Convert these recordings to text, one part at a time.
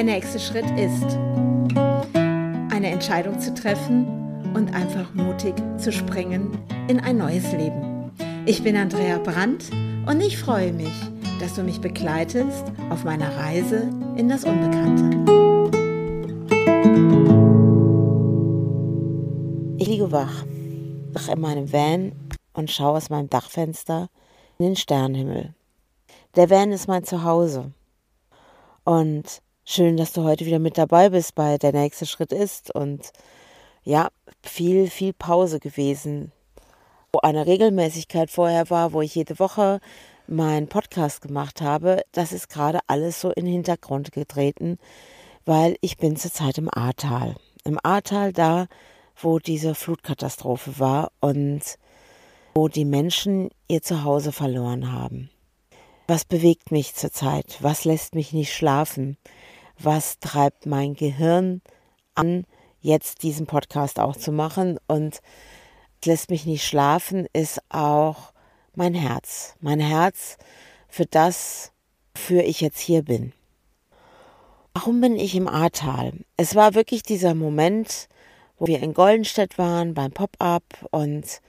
Der nächste Schritt ist, eine Entscheidung zu treffen und einfach mutig zu springen in ein neues Leben. Ich bin Andrea Brandt und ich freue mich, dass du mich begleitest auf meiner Reise in das Unbekannte. Ich liege wach, wach in meinem Van und schaue aus meinem Dachfenster in den Sternenhimmel. Der Van ist mein Zuhause. Und schön, dass du heute wieder mit dabei bist bei Der nächste Schritt ist. Und ja, viel, viel Pause gewesen, wo eine Regelmäßigkeit vorher war, wo ich jede Woche meinen Podcast gemacht habe. Das ist gerade alles so in den Hintergrund getreten, weil ich bin zurzeit im Ahrtal. Im Ahrtal da, wo diese Flutkatastrophe war und wo die Menschen ihr Zuhause verloren haben. Was bewegt mich zurzeit? Was lässt mich nicht schlafen? Was treibt mein Gehirn an, jetzt diesen Podcast auch zu machen? Und lässt mich nicht schlafen, ist auch mein Herz. Mein Herz für das, für ich jetzt hier bin. Warum bin ich im Ahrtal? Es war wirklich dieser Moment, wo wir in Goldenstedt waren beim Pop-up und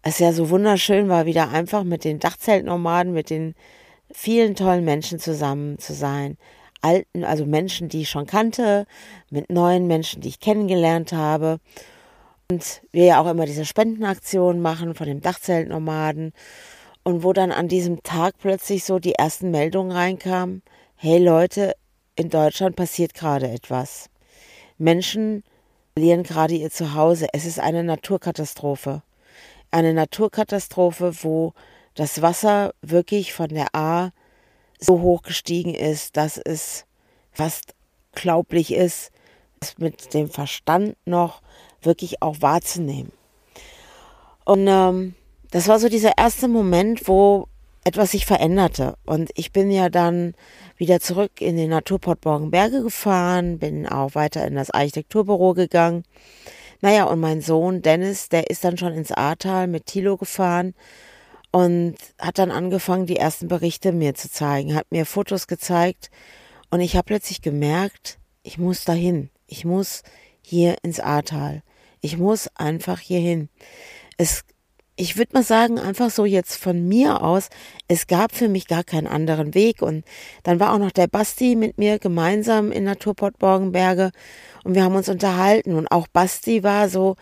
es ja so wunderschön war, wieder einfach mit den Dachzeltnomaden, mit den vielen tollen Menschen zusammen zu sein. Alten, also Menschen, die ich schon kannte, mit neuen Menschen, die ich kennengelernt habe. Und wir ja auch immer diese Spendenaktionen machen von dem Dachzeltnomaden. Und wo dann an diesem Tag plötzlich so die ersten Meldungen reinkamen, hey Leute, in Deutschland passiert gerade etwas. Menschen verlieren gerade ihr Zuhause. Es ist eine Naturkatastrophe. Eine Naturkatastrophe, wo das Wasser wirklich von der A so hoch gestiegen ist, dass es fast glaublich ist, es mit dem Verstand noch wirklich auch wahrzunehmen. Und ähm, das war so dieser erste Moment, wo etwas sich veränderte. Und ich bin ja dann wieder zurück in den Naturport Borgenberge gefahren, bin auch weiter in das Architekturbüro gegangen. Naja, und mein Sohn Dennis, der ist dann schon ins Ahrtal mit Tilo gefahren und hat dann angefangen, die ersten Berichte mir zu zeigen, hat mir Fotos gezeigt und ich habe plötzlich gemerkt, ich muss dahin, ich muss hier ins Ahrtal, ich muss einfach hier hin. Es ich würde mal sagen, einfach so jetzt von mir aus, es gab für mich gar keinen anderen Weg. Und dann war auch noch der Basti mit mir gemeinsam in Naturport Borgenberge und wir haben uns unterhalten. Und auch Basti war so,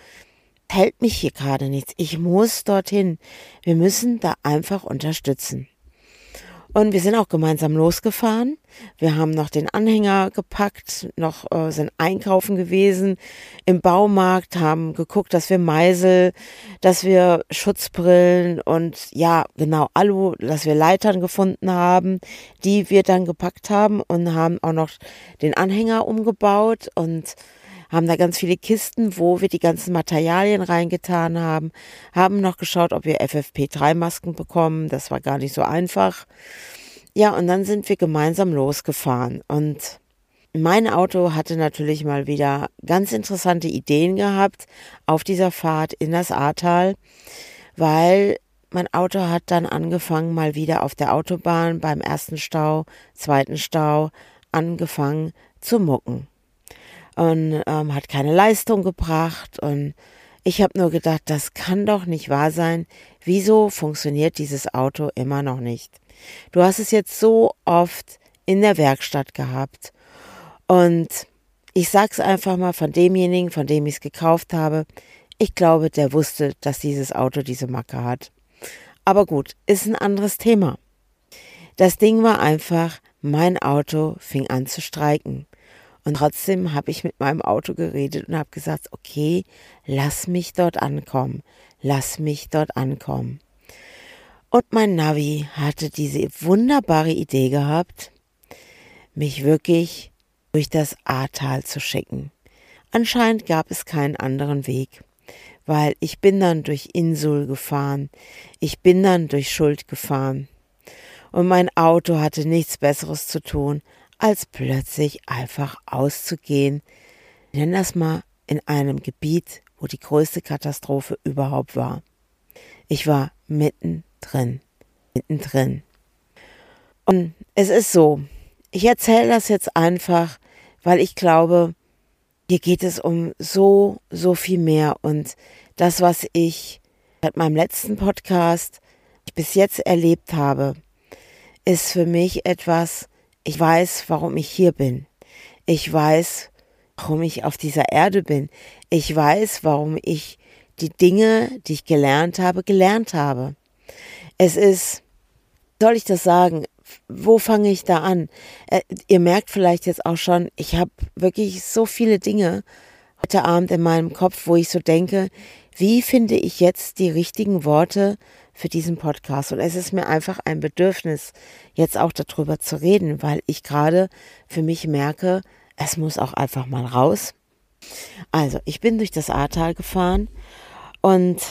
hält mich hier gerade nichts. Ich muss dorthin. Wir müssen da einfach unterstützen. Und wir sind auch gemeinsam losgefahren. Wir haben noch den Anhänger gepackt, noch äh, sind einkaufen gewesen im Baumarkt, haben geguckt, dass wir Meisel, dass wir Schutzbrillen und ja, genau, Alu, dass wir Leitern gefunden haben, die wir dann gepackt haben und haben auch noch den Anhänger umgebaut und haben da ganz viele Kisten, wo wir die ganzen Materialien reingetan haben, haben noch geschaut, ob wir FFP3-Masken bekommen. Das war gar nicht so einfach. Ja, und dann sind wir gemeinsam losgefahren und mein Auto hatte natürlich mal wieder ganz interessante Ideen gehabt auf dieser Fahrt in das Ahrtal, weil mein Auto hat dann angefangen, mal wieder auf der Autobahn beim ersten Stau, zweiten Stau, angefangen zu mucken und ähm, hat keine Leistung gebracht. Und ich habe nur gedacht, das kann doch nicht wahr sein. Wieso funktioniert dieses Auto immer noch nicht? Du hast es jetzt so oft in der Werkstatt gehabt. Und ich sag's einfach mal von demjenigen, von dem ich es gekauft habe. Ich glaube, der wusste, dass dieses Auto diese Macke hat. Aber gut, ist ein anderes Thema. Das Ding war einfach, mein Auto fing an zu streiken. Und trotzdem habe ich mit meinem Auto geredet und habe gesagt, okay, lass mich dort ankommen, lass mich dort ankommen. Und mein Navi hatte diese wunderbare Idee gehabt, mich wirklich durch das Ahrtal zu schicken. Anscheinend gab es keinen anderen Weg, weil ich bin dann durch Insul gefahren, ich bin dann durch Schuld gefahren. Und mein Auto hatte nichts Besseres zu tun, als plötzlich einfach auszugehen, nenn das mal in einem Gebiet, wo die größte Katastrophe überhaupt war. Ich war mittendrin, mittendrin. Und es ist so, ich erzähle das jetzt einfach, weil ich glaube, hier geht es um so, so viel mehr. Und das, was ich seit meinem letzten Podcast bis jetzt erlebt habe, ist für mich etwas, ich weiß, warum ich hier bin. Ich weiß, warum ich auf dieser Erde bin. Ich weiß, warum ich die Dinge, die ich gelernt habe, gelernt habe. Es ist, soll ich das sagen, wo fange ich da an? Äh, ihr merkt vielleicht jetzt auch schon, ich habe wirklich so viele Dinge heute Abend in meinem Kopf, wo ich so denke, wie finde ich jetzt die richtigen Worte für diesen Podcast? Und es ist mir einfach ein Bedürfnis, jetzt auch darüber zu reden, weil ich gerade für mich merke, es muss auch einfach mal raus. Also, ich bin durch das Ahrtal gefahren und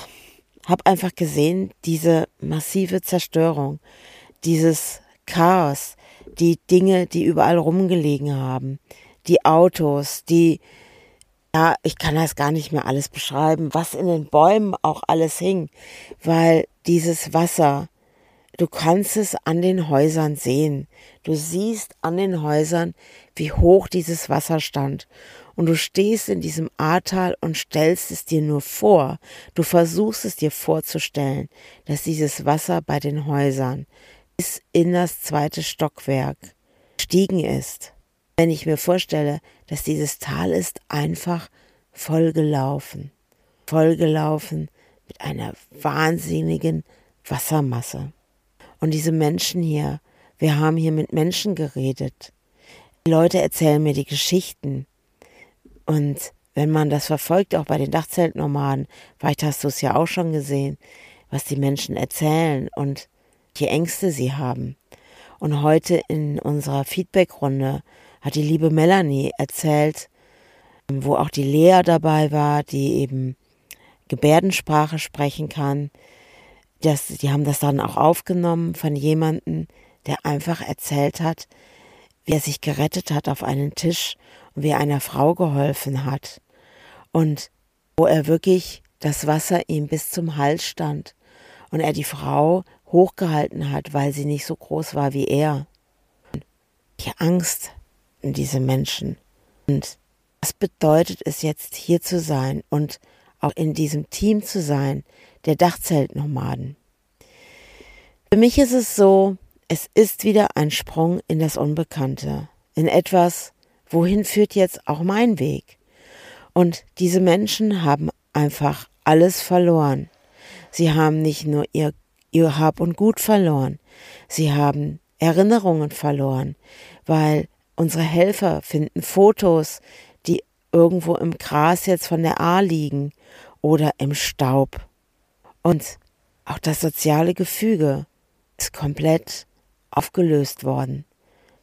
habe einfach gesehen, diese massive Zerstörung, dieses Chaos, die Dinge, die überall rumgelegen haben, die Autos, die, ja, ich kann das gar nicht mehr alles beschreiben, was in den Bäumen auch alles hing, weil dieses Wasser, du kannst es an den Häusern sehen. Du siehst an den Häusern, wie hoch dieses Wasser stand. Und du stehst in diesem Ahrtal und stellst es dir nur vor. Du versuchst es dir vorzustellen, dass dieses Wasser bei den Häusern bis in das zweite Stockwerk stiegen ist. Wenn ich mir vorstelle, dass dieses Tal ist einfach vollgelaufen, vollgelaufen mit einer wahnsinnigen Wassermasse. Und diese Menschen hier, wir haben hier mit Menschen geredet. Die Leute erzählen mir die Geschichten. Und wenn man das verfolgt, auch bei den Dachzeltnomaden, vielleicht hast du es ja auch schon gesehen, was die Menschen erzählen und welche Ängste sie haben. Und heute in unserer Feedbackrunde hat die liebe Melanie erzählt, wo auch die Lea dabei war, die eben Gebärdensprache sprechen kann. Das, die haben das dann auch aufgenommen von jemandem, der einfach erzählt hat, wie er sich gerettet hat auf einen Tisch und wie er einer Frau geholfen hat. Und wo er wirklich das Wasser ihm bis zum Hals stand und er die Frau hochgehalten hat, weil sie nicht so groß war wie er. Die Angst in diese Menschen. Und was bedeutet es jetzt hier zu sein und auch in diesem Team zu sein, der Dachzeltnomaden? Für mich ist es so, es ist wieder ein Sprung in das Unbekannte, in etwas, wohin führt jetzt auch mein Weg? Und diese Menschen haben einfach alles verloren. Sie haben nicht nur ihr ihr Hab und Gut verloren. Sie haben Erinnerungen verloren, weil unsere Helfer finden Fotos, die irgendwo im Gras jetzt von der A liegen oder im Staub. Und auch das soziale Gefüge ist komplett aufgelöst worden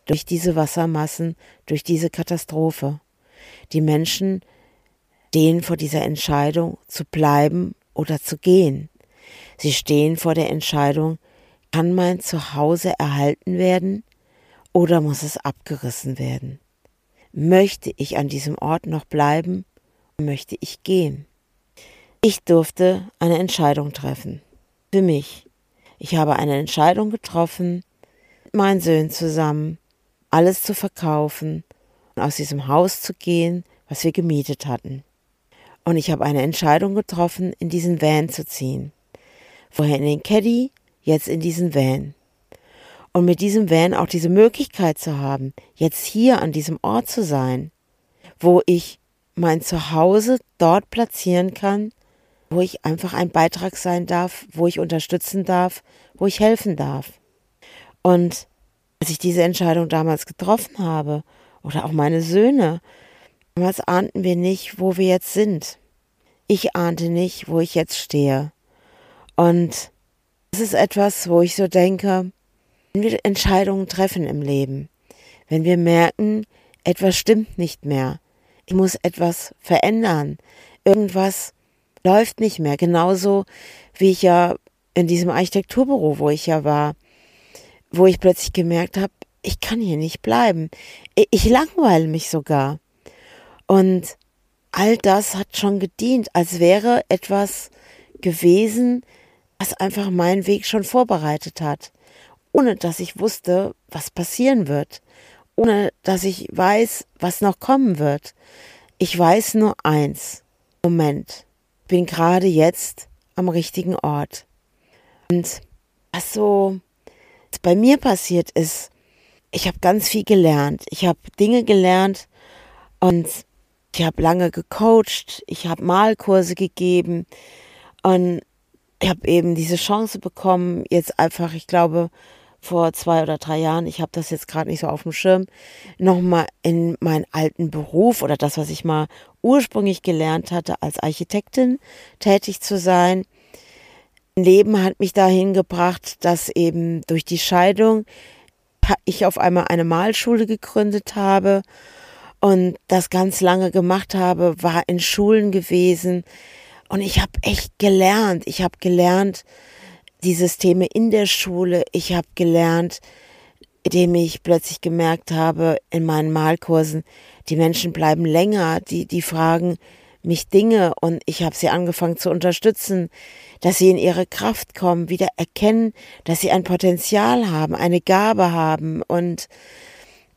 durch diese Wassermassen, durch diese Katastrophe. Die Menschen stehen vor dieser Entscheidung zu bleiben oder zu gehen. Sie stehen vor der Entscheidung, kann mein Zuhause erhalten werden oder muss es abgerissen werden? Möchte ich an diesem Ort noch bleiben möchte ich gehen? Ich durfte eine Entscheidung treffen. Für mich. Ich habe eine Entscheidung getroffen, mit meinen Söhnen zusammen, alles zu verkaufen und aus diesem Haus zu gehen, was wir gemietet hatten. Und ich habe eine Entscheidung getroffen, in diesen Van zu ziehen. Vorher in den Caddy, jetzt in diesen Van. Und mit diesem Van auch diese Möglichkeit zu haben, jetzt hier an diesem Ort zu sein, wo ich mein Zuhause dort platzieren kann, wo ich einfach ein Beitrag sein darf, wo ich unterstützen darf, wo ich helfen darf. Und als ich diese Entscheidung damals getroffen habe, oder auch meine Söhne, damals ahnten wir nicht, wo wir jetzt sind. Ich ahnte nicht, wo ich jetzt stehe. Und das ist etwas, wo ich so denke, wenn wir Entscheidungen treffen im Leben, wenn wir merken, etwas stimmt nicht mehr, ich muss etwas verändern, irgendwas läuft nicht mehr, genauso wie ich ja in diesem Architekturbüro, wo ich ja war, wo ich plötzlich gemerkt habe, ich kann hier nicht bleiben. Ich langweile mich sogar. Und all das hat schon gedient, als wäre etwas gewesen, was einfach meinen Weg schon vorbereitet hat, ohne dass ich wusste, was passieren wird, ohne dass ich weiß, was noch kommen wird. Ich weiß nur eins. Moment, bin gerade jetzt am richtigen Ort. Und was so bei mir passiert ist, ich habe ganz viel gelernt. Ich habe Dinge gelernt und ich habe lange gecoacht, ich habe Malkurse gegeben und ich habe eben diese Chance bekommen, jetzt einfach, ich glaube, vor zwei oder drei Jahren, ich habe das jetzt gerade nicht so auf dem Schirm, nochmal in meinen alten Beruf oder das, was ich mal ursprünglich gelernt hatte, als Architektin tätig zu sein. Leben hat mich dahin gebracht, dass eben durch die Scheidung ich auf einmal eine Malschule gegründet habe und das ganz lange gemacht habe, war in Schulen gewesen, und ich habe echt gelernt. Ich habe gelernt, die Systeme in der Schule. Ich habe gelernt, indem ich plötzlich gemerkt habe in meinen Malkursen, die Menschen bleiben länger, die, die fragen mich Dinge und ich habe sie angefangen zu unterstützen, dass sie in ihre Kraft kommen, wieder erkennen, dass sie ein Potenzial haben, eine Gabe haben und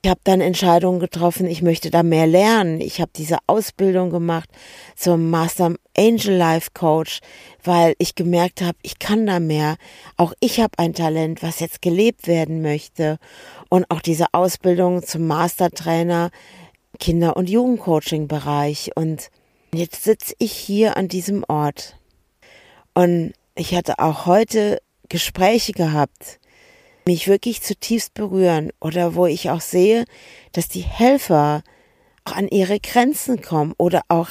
ich habe dann Entscheidungen getroffen, ich möchte da mehr lernen. Ich habe diese Ausbildung gemacht zum Master Angel Life Coach, weil ich gemerkt habe, ich kann da mehr. Auch ich habe ein Talent, was jetzt gelebt werden möchte. Und auch diese Ausbildung zum Master Trainer Kinder- und Jugendcoaching Bereich. Und jetzt sitze ich hier an diesem Ort. Und ich hatte auch heute Gespräche gehabt mich wirklich zutiefst berühren oder wo ich auch sehe, dass die Helfer auch an ihre Grenzen kommen oder auch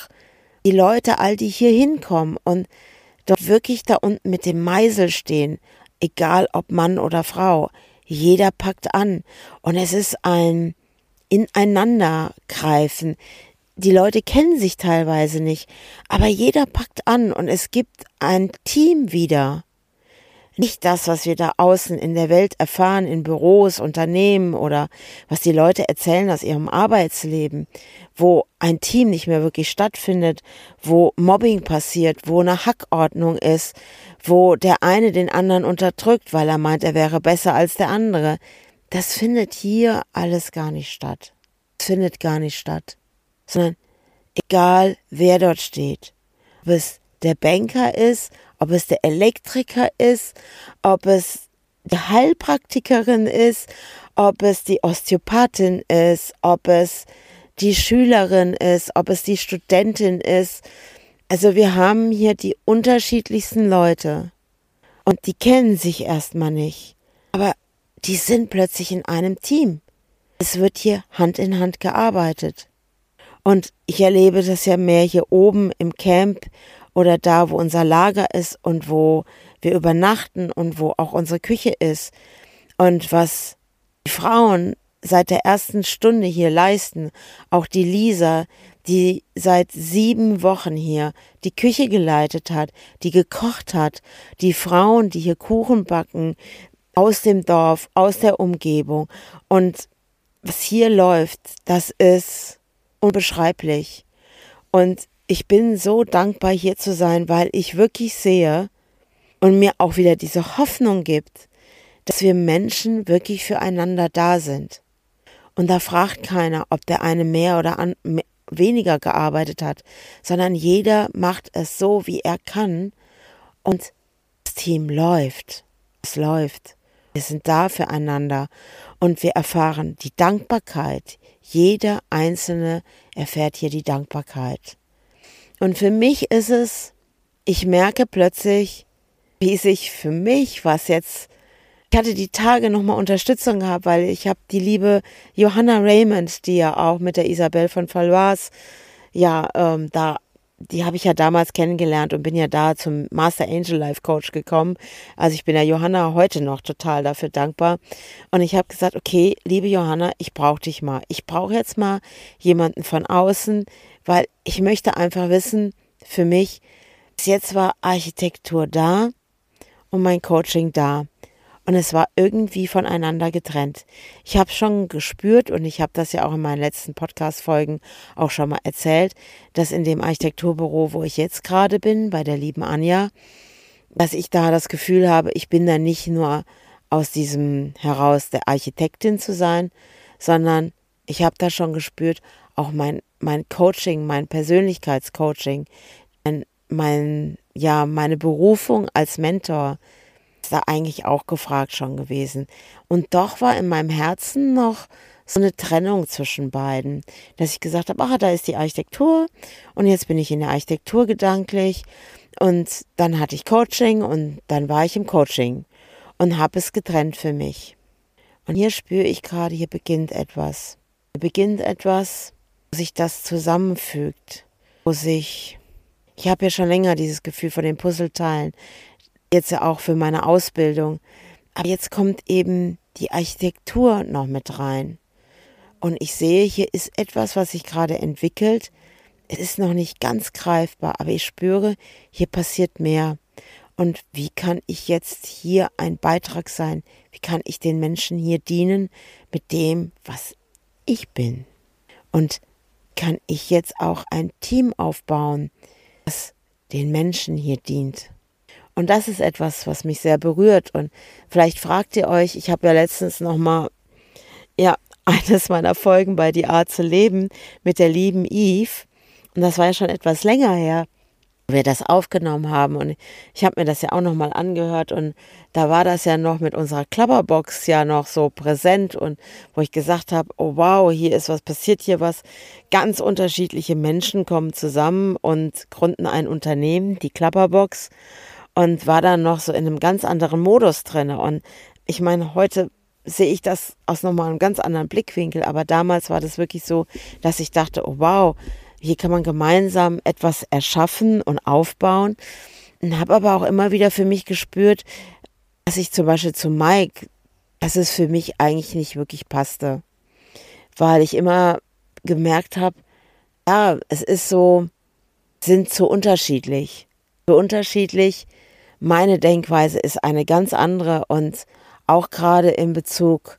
die Leute, all die hier hinkommen und dort wirklich da unten mit dem Meisel stehen, egal ob Mann oder Frau. Jeder packt an und es ist ein Ineinandergreifen. Die Leute kennen sich teilweise nicht, aber jeder packt an und es gibt ein Team wieder nicht das, was wir da außen in der Welt erfahren, in Büros, Unternehmen oder was die Leute erzählen aus ihrem Arbeitsleben, wo ein Team nicht mehr wirklich stattfindet, wo Mobbing passiert, wo eine Hackordnung ist, wo der eine den anderen unterdrückt, weil er meint, er wäre besser als der andere. Das findet hier alles gar nicht statt. Das findet gar nicht statt. Sondern egal wer dort steht, ob es der Banker ist, ob es der Elektriker ist, ob es die Heilpraktikerin ist, ob es die Osteopathin ist, ob es die Schülerin ist, ob es die Studentin ist. Also wir haben hier die unterschiedlichsten Leute und die kennen sich erstmal nicht, aber die sind plötzlich in einem Team. Es wird hier Hand in Hand gearbeitet. Und ich erlebe das ja mehr hier oben im Camp oder da, wo unser Lager ist und wo wir übernachten und wo auch unsere Küche ist. Und was die Frauen seit der ersten Stunde hier leisten, auch die Lisa, die seit sieben Wochen hier die Küche geleitet hat, die gekocht hat, die Frauen, die hier Kuchen backen, aus dem Dorf, aus der Umgebung. Und was hier läuft, das ist unbeschreiblich. Und ich bin so dankbar hier zu sein, weil ich wirklich sehe und mir auch wieder diese Hoffnung gibt, dass wir Menschen wirklich füreinander da sind. Und da fragt keiner, ob der eine mehr oder an, mehr, weniger gearbeitet hat, sondern jeder macht es so, wie er kann. Und das Team läuft. Es läuft. Wir sind da füreinander und wir erfahren die Dankbarkeit. Jeder Einzelne erfährt hier die Dankbarkeit. Und für mich ist es, ich merke plötzlich, wie sich für mich, was jetzt, ich hatte die Tage nochmal Unterstützung gehabt, weil ich habe die liebe Johanna Raymond, die ja auch mit der Isabel von Valois, ja, ähm, da die habe ich ja damals kennengelernt und bin ja da zum Master Angel Life Coach gekommen. Also ich bin der Johanna heute noch total dafür dankbar. Und ich habe gesagt, okay, liebe Johanna, ich brauche dich mal. Ich brauche jetzt mal jemanden von außen, weil ich möchte einfach wissen, für mich, bis jetzt war Architektur da und mein Coaching da. Und es war irgendwie voneinander getrennt. Ich habe schon gespürt und ich habe das ja auch in meinen letzten Podcast-Folgen auch schon mal erzählt, dass in dem Architekturbüro, wo ich jetzt gerade bin, bei der lieben Anja, dass ich da das Gefühl habe, ich bin da nicht nur aus diesem heraus der Architektin zu sein, sondern ich habe da schon gespürt, auch mein, mein Coaching, mein Persönlichkeitscoaching, mein, mein, ja, meine Berufung als Mentor ist da eigentlich auch gefragt schon gewesen. Und doch war in meinem Herzen noch so eine Trennung zwischen beiden, dass ich gesagt habe, ach, da ist die Architektur und jetzt bin ich in der Architektur gedanklich und dann hatte ich Coaching und dann war ich im Coaching und habe es getrennt für mich. Und hier spüre ich gerade, hier beginnt etwas. Hier beginnt etwas, sich das zusammenfügt, wo sich, ich habe ja schon länger dieses Gefühl von den Puzzleteilen, jetzt ja auch für meine Ausbildung, aber jetzt kommt eben die Architektur noch mit rein. Und ich sehe, hier ist etwas, was sich gerade entwickelt. Es ist noch nicht ganz greifbar, aber ich spüre, hier passiert mehr. Und wie kann ich jetzt hier ein Beitrag sein? Wie kann ich den Menschen hier dienen mit dem, was ich bin? Und kann ich jetzt auch ein Team aufbauen, das den Menschen hier dient? Und das ist etwas, was mich sehr berührt. Und vielleicht fragt ihr euch, ich habe ja letztens noch mal ja eines meiner Folgen bei Die Art zu leben mit der lieben Eve. Und das war ja schon etwas länger her, wir das aufgenommen haben. Und ich habe mir das ja auch noch mal angehört. Und da war das ja noch mit unserer Klapperbox ja noch so präsent. Und wo ich gesagt habe, oh wow, hier ist was, passiert hier was. Ganz unterschiedliche Menschen kommen zusammen und gründen ein Unternehmen, die Klapperbox. Und war dann noch so in einem ganz anderen Modus drin. Und ich meine, heute sehe ich das aus nochmal einem ganz anderen Blickwinkel. Aber damals war das wirklich so, dass ich dachte, oh wow, hier kann man gemeinsam etwas erschaffen und aufbauen. Und habe aber auch immer wieder für mich gespürt, dass ich zum Beispiel zu Mike, dass es für mich eigentlich nicht wirklich passte. Weil ich immer gemerkt habe, ja, es ist so, sind so unterschiedlich. So unterschiedlich. Meine Denkweise ist eine ganz andere und auch gerade in Bezug,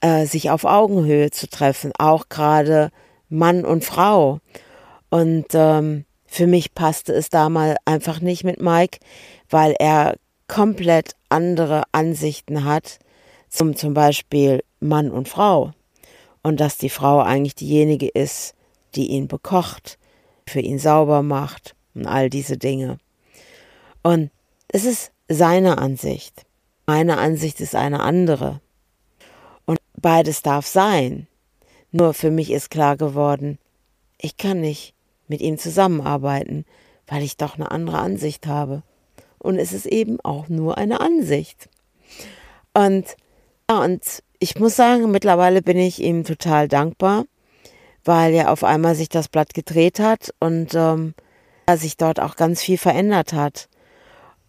äh, sich auf Augenhöhe zu treffen, auch gerade Mann und Frau. Und ähm, für mich passte es damals einfach nicht mit Mike, weil er komplett andere Ansichten hat, zum zum Beispiel Mann und Frau. Und dass die Frau eigentlich diejenige ist, die ihn bekocht, für ihn sauber macht und all diese Dinge. Und es ist seine Ansicht. Meine Ansicht ist eine andere. Und beides darf sein. Nur für mich ist klar geworden, ich kann nicht mit ihm zusammenarbeiten, weil ich doch eine andere Ansicht habe. Und es ist eben auch nur eine Ansicht. Und ja, und ich muss sagen, mittlerweile bin ich ihm total dankbar, weil ja auf einmal sich das Blatt gedreht hat und ähm, sich dort auch ganz viel verändert hat.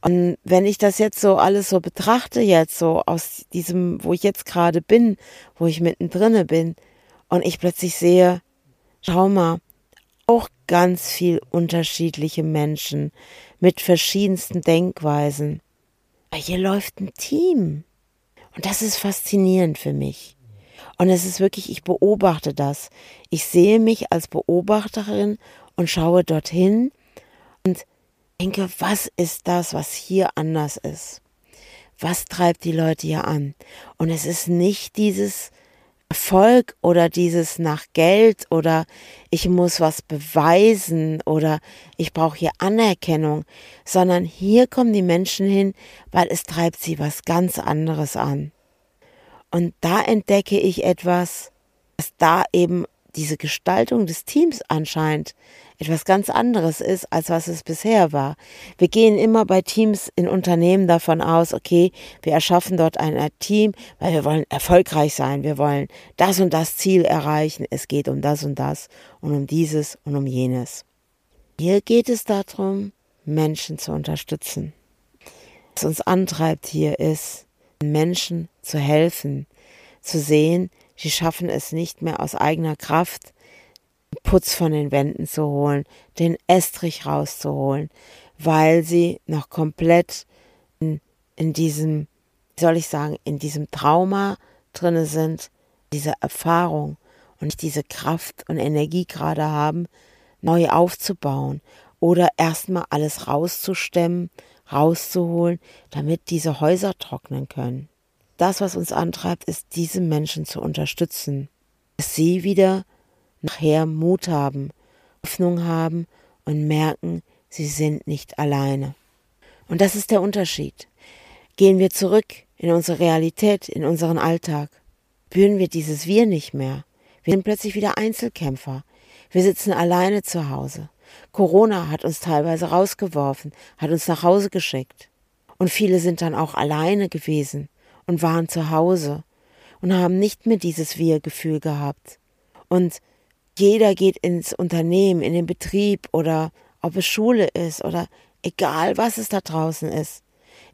Und wenn ich das jetzt so alles so betrachte, jetzt so aus diesem, wo ich jetzt gerade bin, wo ich mittendrin bin, und ich plötzlich sehe, schau mal, auch ganz viel unterschiedliche Menschen mit verschiedensten Denkweisen. Aber hier läuft ein Team. Und das ist faszinierend für mich. Und es ist wirklich, ich beobachte das. Ich sehe mich als Beobachterin und schaue dorthin und denke, was ist das, was hier anders ist? Was treibt die Leute hier an? Und es ist nicht dieses Erfolg oder dieses nach Geld oder ich muss was beweisen oder ich brauche hier Anerkennung, sondern hier kommen die Menschen hin, weil es treibt sie was ganz anderes an. Und da entdecke ich etwas, dass da eben diese Gestaltung des Teams anscheinend etwas ganz anderes ist, als was es bisher war. Wir gehen immer bei Teams in Unternehmen davon aus, okay, wir erschaffen dort ein Team, weil wir wollen erfolgreich sein, wir wollen das und das Ziel erreichen, es geht um das und das und um dieses und um jenes. Hier geht es darum, Menschen zu unterstützen. Was uns antreibt hier ist, Menschen zu helfen, zu sehen, sie schaffen es nicht mehr aus eigener Kraft, Putz von den Wänden zu holen, den Estrich rauszuholen, weil sie noch komplett in, in diesem, wie soll ich sagen, in diesem Trauma drinne sind, diese Erfahrung und nicht diese Kraft und Energie gerade haben, neu aufzubauen oder erstmal alles rauszustemmen, rauszuholen, damit diese Häuser trocknen können. Das, was uns antreibt, ist, diese Menschen zu unterstützen dass sie wieder nachher Mut haben, Hoffnung haben und merken, sie sind nicht alleine. Und das ist der Unterschied. Gehen wir zurück in unsere Realität, in unseren Alltag, spüren wir dieses Wir nicht mehr. Wir sind plötzlich wieder Einzelkämpfer. Wir sitzen alleine zu Hause. Corona hat uns teilweise rausgeworfen, hat uns nach Hause geschickt. Und viele sind dann auch alleine gewesen und waren zu Hause und haben nicht mehr dieses Wir-Gefühl gehabt. Und jeder geht ins Unternehmen, in den Betrieb oder ob es Schule ist oder egal was es da draußen ist.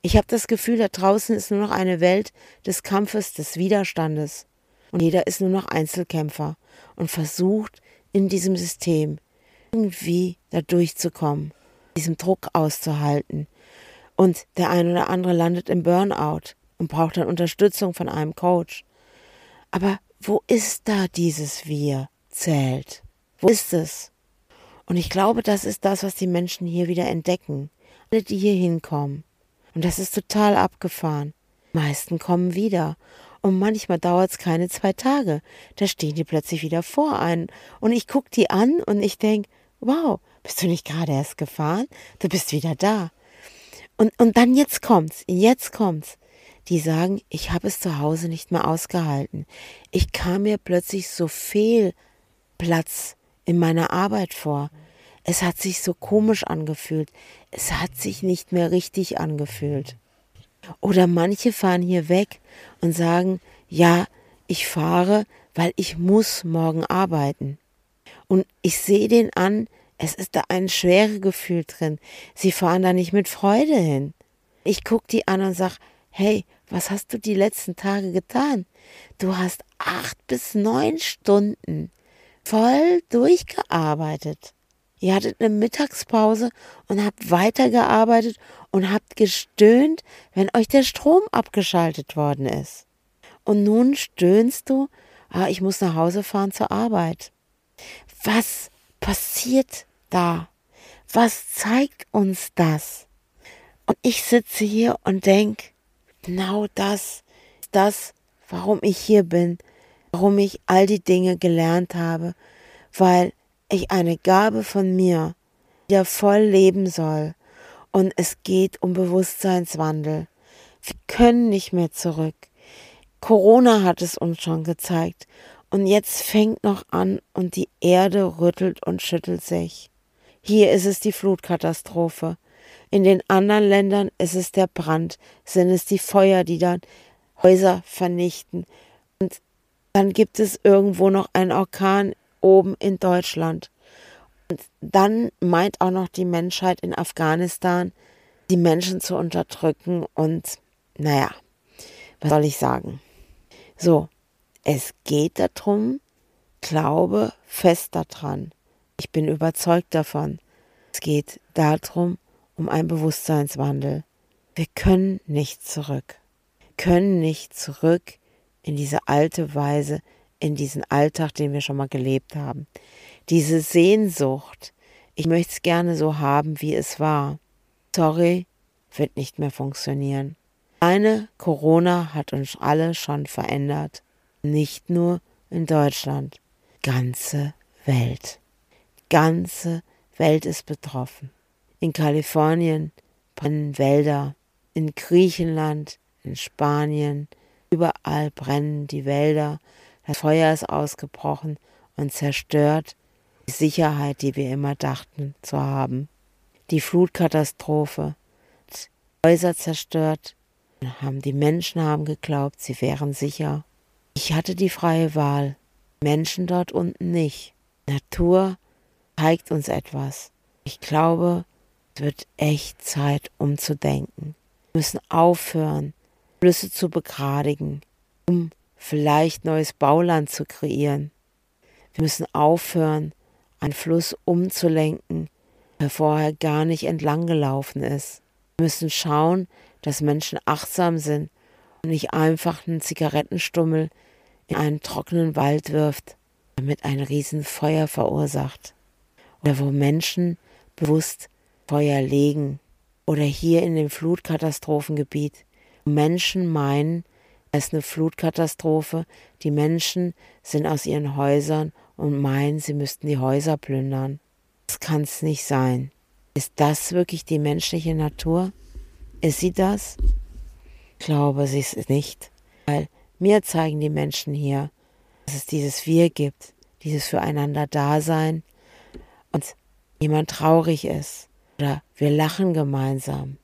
Ich habe das Gefühl, da draußen ist nur noch eine Welt des Kampfes, des Widerstandes. Und jeder ist nur noch Einzelkämpfer und versucht in diesem System irgendwie da durchzukommen, diesem Druck auszuhalten. Und der eine oder andere landet im Burnout und braucht dann Unterstützung von einem Coach. Aber wo ist da dieses Wir zählt? Wo ist es? Und ich glaube, das ist das, was die Menschen hier wieder entdecken. Alle, die hier hinkommen. Und das ist total abgefahren. Die meisten kommen wieder. Und manchmal dauert es keine zwei Tage. Da stehen die plötzlich wieder vor einem. Und ich gucke die an und ich denke, wow, bist du nicht gerade erst gefahren? Du bist wieder da. Und, und dann jetzt kommt's, jetzt kommt's. Die sagen, ich habe es zu Hause nicht mehr ausgehalten. Ich kam mir plötzlich so viel Platz in meiner Arbeit vor. Es hat sich so komisch angefühlt. Es hat sich nicht mehr richtig angefühlt. Oder manche fahren hier weg und sagen, ja, ich fahre, weil ich muss morgen arbeiten. Und ich sehe den an, es ist da ein schweres Gefühl drin. Sie fahren da nicht mit Freude hin. Ich gucke die an und sag, hey, was hast du die letzten Tage getan? Du hast acht bis neun Stunden voll durchgearbeitet. Ihr hattet eine Mittagspause und habt weitergearbeitet und habt gestöhnt, wenn euch der Strom abgeschaltet worden ist. Und nun stöhnst du, ah, ich muss nach Hause fahren zur Arbeit. Was passiert da? Was zeigt uns das? Und ich sitze hier und denke, genau das das, warum ich hier bin, warum ich all die Dinge gelernt habe, weil ich eine Gabe von mir wieder voll leben soll. Und es geht um Bewusstseinswandel. Wir können nicht mehr zurück. Corona hat es uns schon gezeigt. Und jetzt fängt noch an und die Erde rüttelt und schüttelt sich. Hier ist es die Flutkatastrophe. In den anderen Ländern ist es der Brand, sind es die Feuer, die dann Häuser vernichten. Dann gibt es irgendwo noch einen Orkan oben in Deutschland. Und dann meint auch noch die Menschheit in Afghanistan, die Menschen zu unterdrücken und naja, was soll ich sagen? So, es geht darum, glaube fest daran. Ich bin überzeugt davon. Es geht darum, um einen Bewusstseinswandel. Wir können nicht zurück. können nicht zurück in diese alte Weise, in diesen Alltag, den wir schon mal gelebt haben. Diese Sehnsucht, ich möchte es gerne so haben, wie es war. Sorry, wird nicht mehr funktionieren. Eine Corona hat uns alle schon verändert. Nicht nur in Deutschland. Ganze Welt. Ganze Welt ist betroffen. In Kalifornien brennen Wälder. In Griechenland, in Spanien, überall brennen die Wälder das Feuer ist ausgebrochen und zerstört die Sicherheit, die wir immer dachten zu haben. Die Flutkatastrophe, Häuser zerstört, haben die Menschen haben geglaubt, sie wären sicher. Ich hatte die freie Wahl, Menschen dort unten nicht. Natur zeigt uns etwas. Ich glaube, es wird echt Zeit umzudenken. Wir müssen aufhören, Flüsse zu begradigen, um vielleicht neues Bauland zu kreieren. Wir müssen aufhören, einen Fluss umzulenken, der vorher gar nicht entlang gelaufen ist. Wir müssen schauen, dass Menschen achtsam sind und nicht einfach einen Zigarettenstummel in einen trockenen Wald wirft, damit ein Riesenfeuer verursacht. Oder wo Menschen bewusst Feuer legen. Oder hier in dem Flutkatastrophengebiet, Menschen meinen, Es ist eine Flutkatastrophe. Die Menschen sind aus ihren Häusern und meinen, sie müssten die Häuser plündern. Das kann es nicht sein. Ist das wirklich die menschliche Natur? Ist sie das? Ich glaube, sie ist es nicht. Weil mir zeigen die Menschen hier, dass es dieses Wir gibt, dieses Füreinander-Dasein und jemand traurig ist oder wir lachen gemeinsam.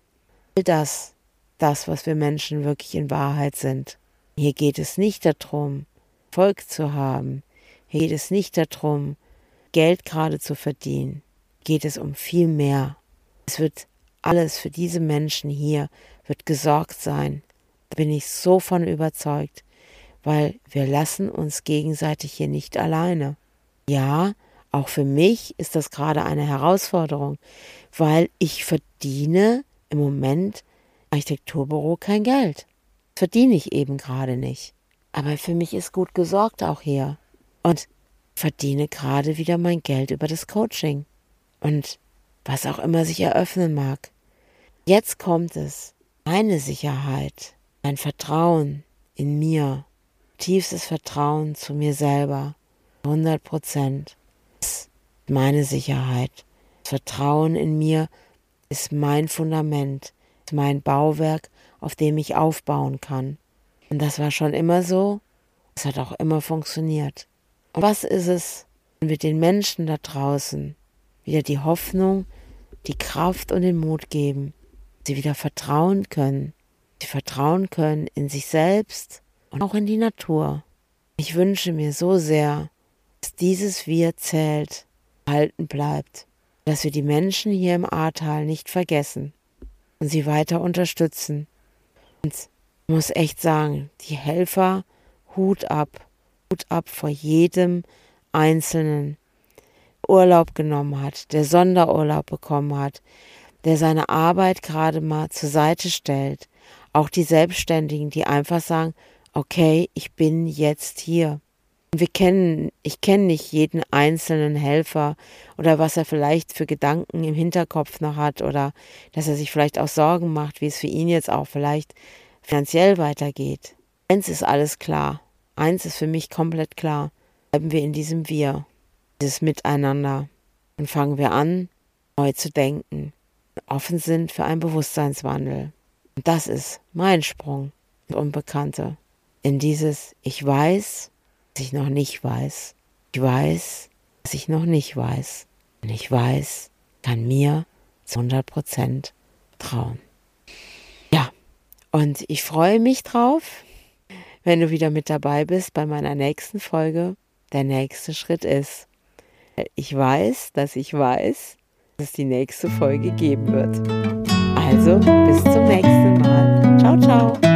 All das, das, was wir Menschen wirklich in Wahrheit sind. Hier geht es nicht darum, Volk zu haben. Hier geht es nicht darum, Geld gerade zu verdienen. Hier geht es um viel mehr. Es wird alles für diese Menschen hier wird gesorgt sein. Da bin ich so von überzeugt, weil wir lassen uns gegenseitig hier nicht alleine. Ja, auch für mich ist das gerade eine Herausforderung, weil ich verdiene im Moment Architekturbüro kein Geld. Verdiene ich eben gerade nicht. Aber für mich ist gut gesorgt auch hier. Und verdiene gerade wieder mein Geld über das Coaching. Und was auch immer sich eröffnen mag. Jetzt kommt es. Meine Sicherheit, mein Vertrauen in mir, tiefstes Vertrauen zu mir selber, 100 Prozent, ist meine Sicherheit. Das Vertrauen in mir ist mein Fundament, mein Bauwerk, auf dem ich aufbauen kann. Und das war schon immer so. Es hat auch immer funktioniert. Und was ist es, wenn wir den Menschen da draußen wieder die Hoffnung, die Kraft und den Mut geben, sie wieder vertrauen können, sie vertrauen können in sich selbst und auch in die Natur. Ich wünsche mir so sehr, dass dieses Wir zählt, halten bleibt, dass wir die Menschen hier im Ahrtal nicht vergessen und sie weiter unterstützen. Und ich muss echt sagen, die Helfer, Hut ab, Hut ab vor jedem Einzelnen, Urlaub genommen hat, der Sonderurlaub bekommen hat, der seine Arbeit gerade mal zur Seite stellt. Auch die Selbstständigen, die einfach sagen, okay, ich bin jetzt hier. Wir kennen, ich kenne nicht jeden einzelnen Helfer oder was er vielleicht für Gedanken im Hinterkopf noch hat oder dass er sich vielleicht auch Sorgen macht, wie es für ihn jetzt auch vielleicht finanziell weitergeht. Eins ist alles klar. Eins ist für mich komplett klar. Bleiben wir in diesem Wir, dieses Miteinander und fangen wir an, neu zu denken, offen sind für einen Bewusstseinswandel. Und das ist mein Sprung ins Unbekannte, in dieses Ich weiß, was ich noch nicht weiß. Ich weiß, was ich noch nicht weiß. Und ich weiß, kann mir zu 100 Prozent trauen. Ja, und ich freue mich drauf, wenn du wieder mit dabei bist bei meiner nächsten Folge. Der nächste Schritt ist, ich weiß, dass ich weiß, dass es die nächste Folge geben wird. Also, bis zum nächsten Mal. Ciao, ciao.